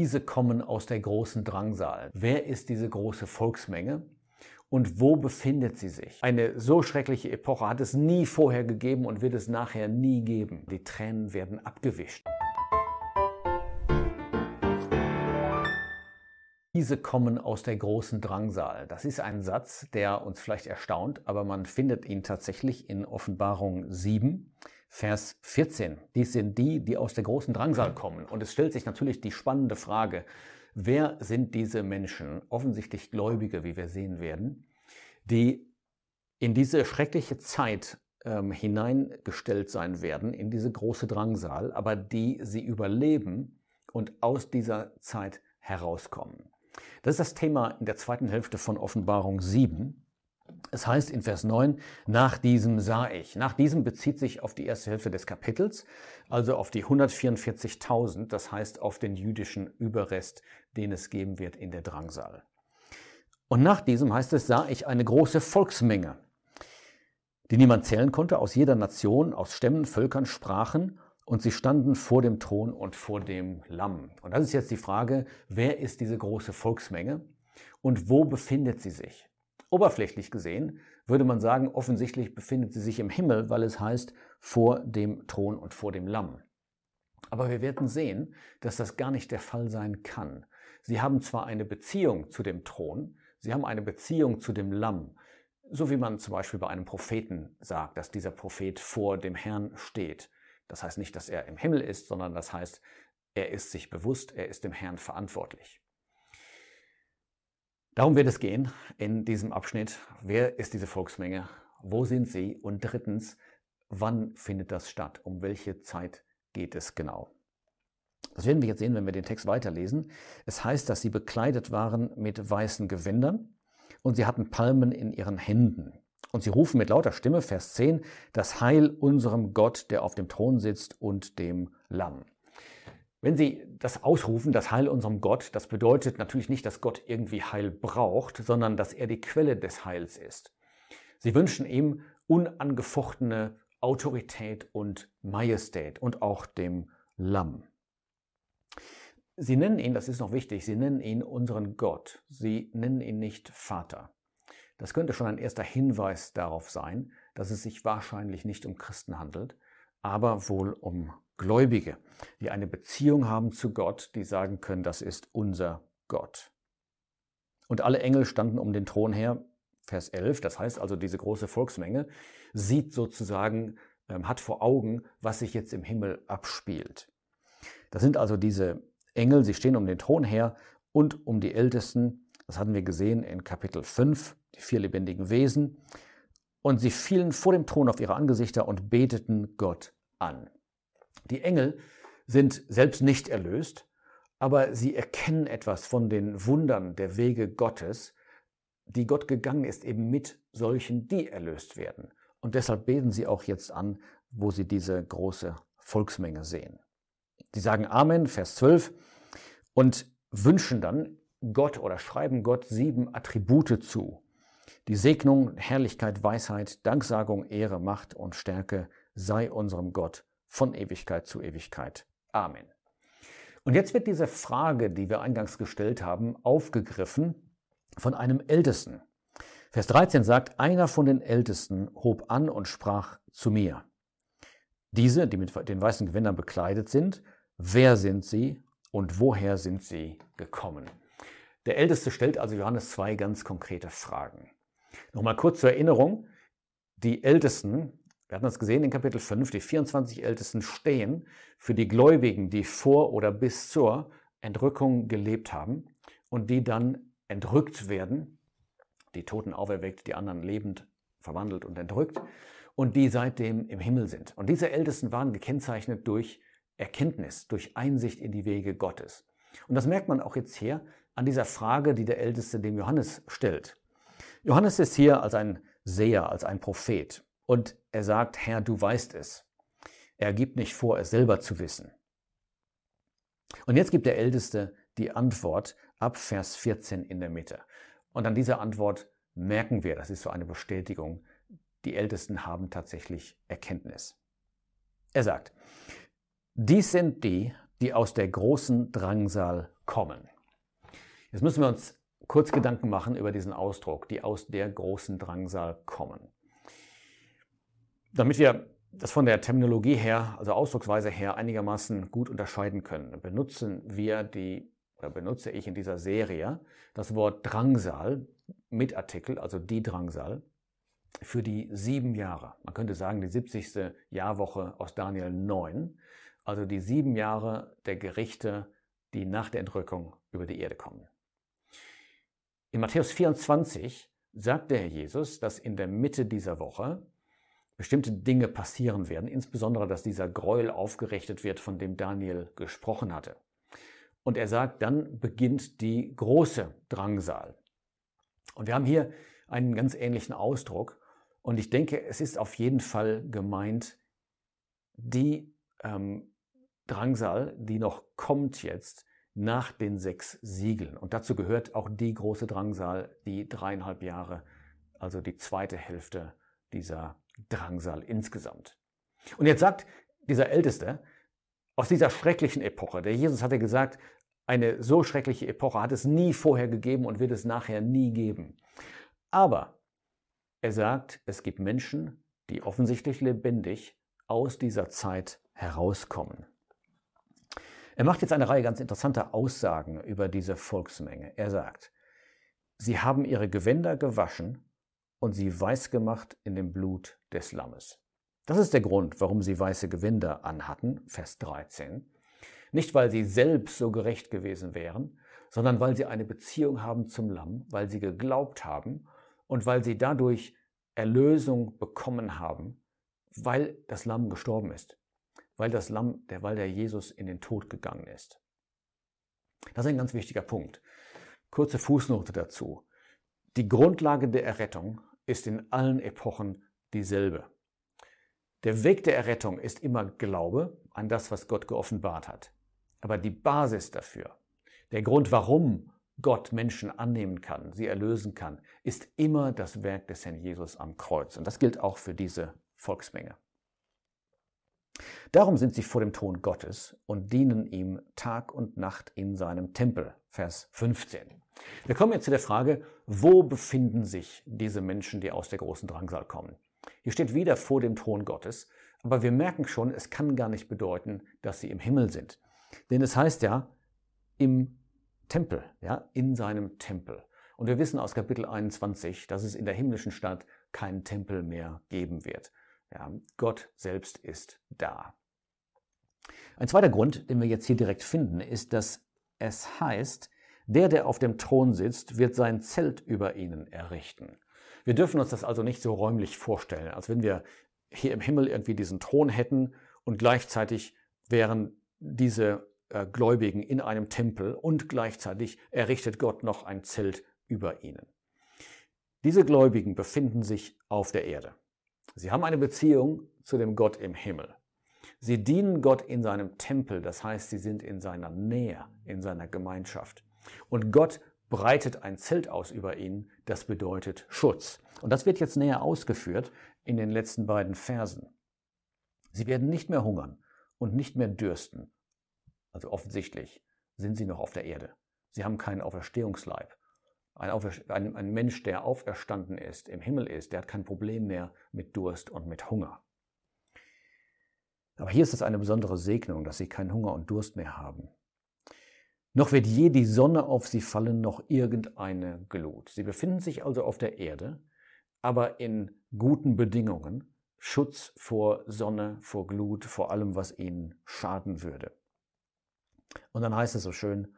Diese kommen aus der großen Drangsal. Wer ist diese große Volksmenge? Und wo befindet sie sich? Eine so schreckliche Epoche hat es nie vorher gegeben und wird es nachher nie geben. Die Tränen werden abgewischt. Diese kommen aus der großen Drangsal. Das ist ein Satz, der uns vielleicht erstaunt, aber man findet ihn tatsächlich in Offenbarung 7, Vers 14. Dies sind die, die aus der großen Drangsal kommen. Und es stellt sich natürlich die spannende Frage, wer sind diese Menschen, offensichtlich Gläubige, wie wir sehen werden, die in diese schreckliche Zeit ähm, hineingestellt sein werden, in diese große Drangsal, aber die sie überleben und aus dieser Zeit herauskommen. Das ist das Thema in der zweiten Hälfte von Offenbarung 7. Es heißt in Vers 9, nach diesem sah ich. Nach diesem bezieht sich auf die erste Hälfte des Kapitels, also auf die 144.000, das heißt auf den jüdischen Überrest, den es geben wird in der Drangsal. Und nach diesem heißt es, sah ich eine große Volksmenge, die niemand zählen konnte, aus jeder Nation, aus Stämmen, Völkern, Sprachen und sie standen vor dem Thron und vor dem Lamm. Und das ist jetzt die Frage, wer ist diese große Volksmenge und wo befindet sie sich? Oberflächlich gesehen würde man sagen, offensichtlich befindet sie sich im Himmel, weil es heißt vor dem Thron und vor dem Lamm. Aber wir werden sehen, dass das gar nicht der Fall sein kann. Sie haben zwar eine Beziehung zu dem Thron, sie haben eine Beziehung zu dem Lamm, so wie man zum Beispiel bei einem Propheten sagt, dass dieser Prophet vor dem Herrn steht. Das heißt nicht, dass er im Himmel ist, sondern das heißt, er ist sich bewusst, er ist dem Herrn verantwortlich. Darum wird es gehen in diesem Abschnitt. Wer ist diese Volksmenge? Wo sind sie? Und drittens, wann findet das statt? Um welche Zeit geht es genau? Das werden wir jetzt sehen, wenn wir den Text weiterlesen. Es heißt, dass sie bekleidet waren mit weißen Gewändern und sie hatten Palmen in ihren Händen. Und sie rufen mit lauter Stimme, Vers 10, das Heil unserem Gott, der auf dem Thron sitzt und dem Lamm. Wenn Sie das ausrufen, das Heil unserem Gott, das bedeutet natürlich nicht, dass Gott irgendwie Heil braucht, sondern dass er die Quelle des Heils ist. Sie wünschen ihm unangefochtene Autorität und Majestät und auch dem Lamm. Sie nennen ihn, das ist noch wichtig, Sie nennen ihn unseren Gott. Sie nennen ihn nicht Vater. Das könnte schon ein erster Hinweis darauf sein, dass es sich wahrscheinlich nicht um Christen handelt, aber wohl um Gläubige, die eine Beziehung haben zu Gott, die sagen können, das ist unser Gott. Und alle Engel standen um den Thron her, Vers 11, das heißt also diese große Volksmenge, sieht sozusagen, ähm, hat vor Augen, was sich jetzt im Himmel abspielt. Das sind also diese Engel, sie stehen um den Thron her und um die Ältesten, das hatten wir gesehen in Kapitel 5, die vier lebendigen Wesen, und sie fielen vor dem Thron auf ihre Angesichter und beteten Gott an. Die Engel sind selbst nicht erlöst, aber sie erkennen etwas von den Wundern der Wege Gottes, die Gott gegangen ist, eben mit solchen, die erlöst werden. Und deshalb beten sie auch jetzt an, wo sie diese große Volksmenge sehen. Sie sagen Amen, Vers 12, und wünschen dann Gott oder schreiben Gott sieben Attribute zu. Die Segnung, Herrlichkeit, Weisheit, Danksagung, Ehre, Macht und Stärke sei unserem Gott von Ewigkeit zu Ewigkeit. Amen. Und jetzt wird diese Frage, die wir eingangs gestellt haben, aufgegriffen von einem Ältesten. Vers 13 sagt, einer von den Ältesten hob an und sprach zu mir. Diese, die mit den weißen Gewändern bekleidet sind, wer sind sie und woher sind sie gekommen? Der Älteste stellt also Johannes zwei ganz konkrete Fragen. Nochmal kurz zur Erinnerung. Die Ältesten, wir hatten das gesehen in Kapitel 5, die 24 Ältesten stehen für die Gläubigen, die vor oder bis zur Entrückung gelebt haben und die dann entrückt werden, die Toten auferweckt, die anderen lebend verwandelt und entrückt und die seitdem im Himmel sind. Und diese Ältesten waren gekennzeichnet durch Erkenntnis, durch Einsicht in die Wege Gottes. Und das merkt man auch jetzt hier an dieser Frage, die der Älteste dem Johannes stellt. Johannes ist hier als ein Seher, als ein Prophet. Und er sagt, Herr, du weißt es. Er gibt nicht vor, es selber zu wissen. Und jetzt gibt der Älteste die Antwort ab Vers 14 in der Mitte. Und an dieser Antwort merken wir, das ist so eine Bestätigung, die Ältesten haben tatsächlich Erkenntnis. Er sagt, dies sind die, die aus der großen Drangsal kommen. Jetzt müssen wir uns kurz Gedanken machen über diesen Ausdruck, die aus der großen Drangsal kommen. Damit wir das von der Terminologie her, also Ausdrucksweise her, einigermaßen gut unterscheiden können, benutzen wir die, oder benutze ich in dieser Serie das Wort Drangsal mit Artikel, also die Drangsal, für die sieben Jahre. Man könnte sagen, die 70. Jahrwoche aus Daniel 9, also die sieben Jahre der Gerichte, die nach der Entrückung über die Erde kommen. In Matthäus 24 sagt der Herr Jesus, dass in der Mitte dieser Woche bestimmte Dinge passieren werden, insbesondere dass dieser Gräuel aufgerichtet wird, von dem Daniel gesprochen hatte. Und er sagt, dann beginnt die große Drangsal. Und wir haben hier einen ganz ähnlichen Ausdruck. Und ich denke, es ist auf jeden Fall gemeint, die ähm, Drangsal, die noch kommt jetzt nach den sechs Siegeln. Und dazu gehört auch die große Drangsal, die dreieinhalb Jahre, also die zweite Hälfte dieser Drangsal insgesamt. Und jetzt sagt dieser Älteste, aus dieser schrecklichen Epoche, der Jesus hatte gesagt, eine so schreckliche Epoche hat es nie vorher gegeben und wird es nachher nie geben. Aber er sagt, es gibt Menschen, die offensichtlich lebendig aus dieser Zeit herauskommen. Er macht jetzt eine Reihe ganz interessanter Aussagen über diese Volksmenge. Er sagt, sie haben ihre Gewänder gewaschen und sie weiß gemacht in dem Blut des Lammes. Das ist der Grund, warum sie weiße Gewänder anhatten, Vers 13. Nicht, weil sie selbst so gerecht gewesen wären, sondern weil sie eine Beziehung haben zum Lamm, weil sie geglaubt haben und weil sie dadurch Erlösung bekommen haben, weil das Lamm gestorben ist, weil das Lamm, der, weil der Jesus in den Tod gegangen ist. Das ist ein ganz wichtiger Punkt. Kurze Fußnote dazu. Die Grundlage der Errettung ist in allen Epochen dieselbe. Der Weg der Errettung ist immer Glaube an das, was Gott geoffenbart hat. Aber die Basis dafür, der Grund, warum Gott Menschen annehmen kann, sie erlösen kann, ist immer das Werk des Herrn Jesus am Kreuz. Und das gilt auch für diese Volksmenge. Darum sind sie vor dem Thron Gottes und dienen ihm Tag und Nacht in seinem Tempel. Vers 15. Wir kommen jetzt zu der Frage, wo befinden sich diese Menschen, die aus der großen Drangsal kommen? Hier steht wieder vor dem Thron Gottes, aber wir merken schon, es kann gar nicht bedeuten, dass sie im Himmel sind. Denn es heißt ja, im Tempel, ja, in seinem Tempel. Und wir wissen aus Kapitel 21, dass es in der himmlischen Stadt keinen Tempel mehr geben wird. Ja, Gott selbst ist da. Ein zweiter Grund, den wir jetzt hier direkt finden, ist, dass es heißt, der, der auf dem Thron sitzt, wird sein Zelt über ihnen errichten. Wir dürfen uns das also nicht so räumlich vorstellen, als wenn wir hier im Himmel irgendwie diesen Thron hätten und gleichzeitig wären diese äh, Gläubigen in einem Tempel und gleichzeitig errichtet Gott noch ein Zelt über ihnen. Diese Gläubigen befinden sich auf der Erde. Sie haben eine Beziehung zu dem Gott im Himmel. Sie dienen Gott in seinem Tempel, das heißt, sie sind in seiner Nähe, in seiner Gemeinschaft. Und Gott breitet ein Zelt aus über ihnen, das bedeutet Schutz. Und das wird jetzt näher ausgeführt in den letzten beiden Versen. Sie werden nicht mehr hungern und nicht mehr dürsten. Also offensichtlich sind sie noch auf der Erde. Sie haben keinen Auferstehungsleib. Ein, ein, ein, Mensch, der auferstanden ist, im Himmel ist, der hat kein Problem mehr mit Durst und mit Hunger. Aber hier ist es eine besondere Segnung, dass sie keinen Hunger und Durst mehr haben. Noch wird je die Sonne auf sie fallen, noch irgendeine Glut. Sie befinden sich also auf der Erde, aber in guten Bedingungen, Schutz vor Sonne, vor Glut, vor allem, was ihnen schaden würde. Und dann heißt es so schön,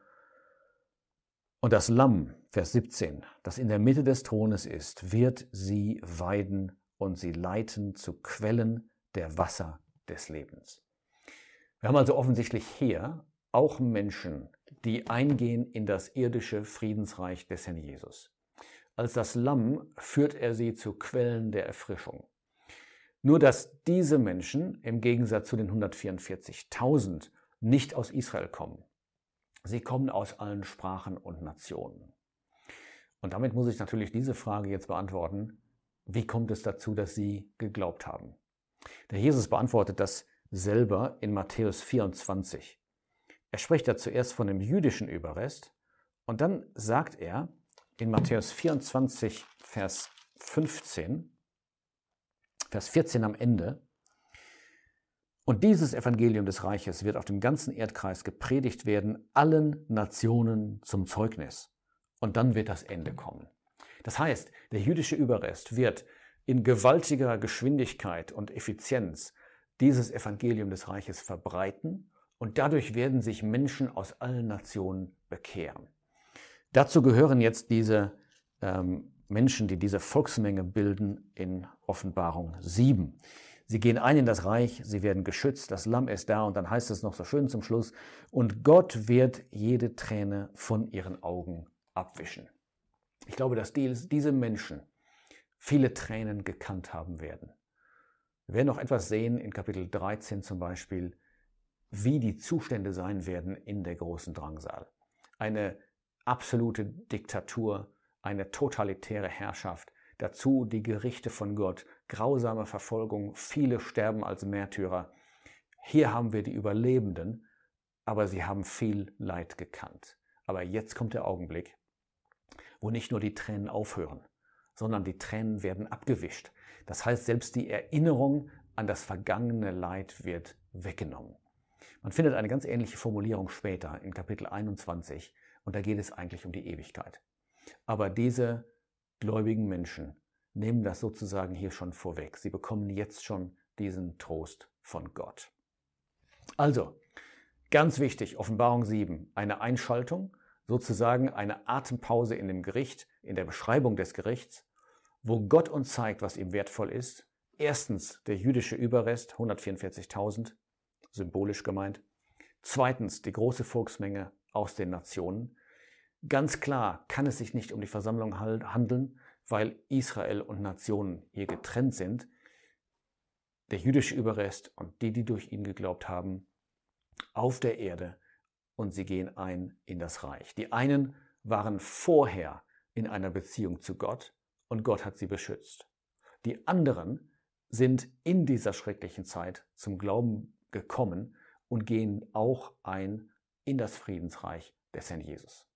und das Lamm, Vers 17, das in der Mitte des Thrones ist, wird sie weiden und sie leiten zu Quellen der Wasser des Lebens. Wir haben also offensichtlich hier auch Menschen, die eingehen in das irdische Friedensreich des Herrn Jesus. Als das Lamm führt er sie zu Quellen der Erfrischung. Nur dass diese Menschen im Gegensatz zu den 144.000 nicht aus Israel kommen. Sie kommen aus allen Sprachen und Nationen. Und damit muss ich natürlich diese Frage jetzt beantworten. Wie kommt es dazu, dass sie geglaubt haben? Der Jesus beantwortet das selber in Matthäus 24. Er spricht da zuerst von dem jüdischen Überrest und dann sagt er in Matthäus 24, Vers 15, Vers 14 am Ende, und dieses Evangelium des Reiches wird auf dem ganzen Erdkreis gepredigt werden, allen Nationen zum Zeugnis. Und dann wird das Ende kommen. Das heißt, der jüdische Überrest wird in gewaltiger Geschwindigkeit und Effizienz dieses Evangelium des Reiches verbreiten und dadurch werden sich Menschen aus allen Nationen bekehren. Dazu gehören jetzt diese ähm, Menschen, die diese Volksmenge bilden in Offenbarung 7. Sie gehen ein in das Reich, sie werden geschützt, das Lamm ist da und dann heißt es noch so schön zum Schluss, und Gott wird jede Träne von ihren Augen abwischen. Ich glaube, dass diese Menschen viele Tränen gekannt haben werden. Wir werden noch etwas sehen in Kapitel 13 zum Beispiel, wie die Zustände sein werden in der großen Drangsal. Eine absolute Diktatur, eine totalitäre Herrschaft, dazu die Gerichte von Gott, grausame Verfolgung, viele sterben als Märtyrer. Hier haben wir die Überlebenden, aber sie haben viel Leid gekannt. Aber jetzt kommt der Augenblick, wo nicht nur die Tränen aufhören, sondern die Tränen werden abgewischt. Das heißt, selbst die Erinnerung an das vergangene Leid wird weggenommen. Man findet eine ganz ähnliche Formulierung später in Kapitel 21 und da geht es eigentlich um die Ewigkeit. Aber diese gläubigen Menschen nehmen das sozusagen hier schon vorweg. Sie bekommen jetzt schon diesen Trost von Gott. Also, ganz wichtig, Offenbarung 7, eine Einschaltung, sozusagen eine Atempause in dem Gericht, in der Beschreibung des Gerichts, wo Gott uns zeigt, was ihm wertvoll ist. Erstens der jüdische Überrest, 144.000, symbolisch gemeint. Zweitens die große Volksmenge aus den Nationen. Ganz klar kann es sich nicht um die Versammlung handeln, weil Israel und Nationen hier getrennt sind. Der jüdische Überrest und die, die durch ihn geglaubt haben, auf der Erde und sie gehen ein in das Reich. Die einen waren vorher in einer Beziehung zu Gott und Gott hat sie beschützt. Die anderen sind in dieser schrecklichen Zeit zum Glauben gekommen und gehen auch ein in das Friedensreich des Herrn Jesus.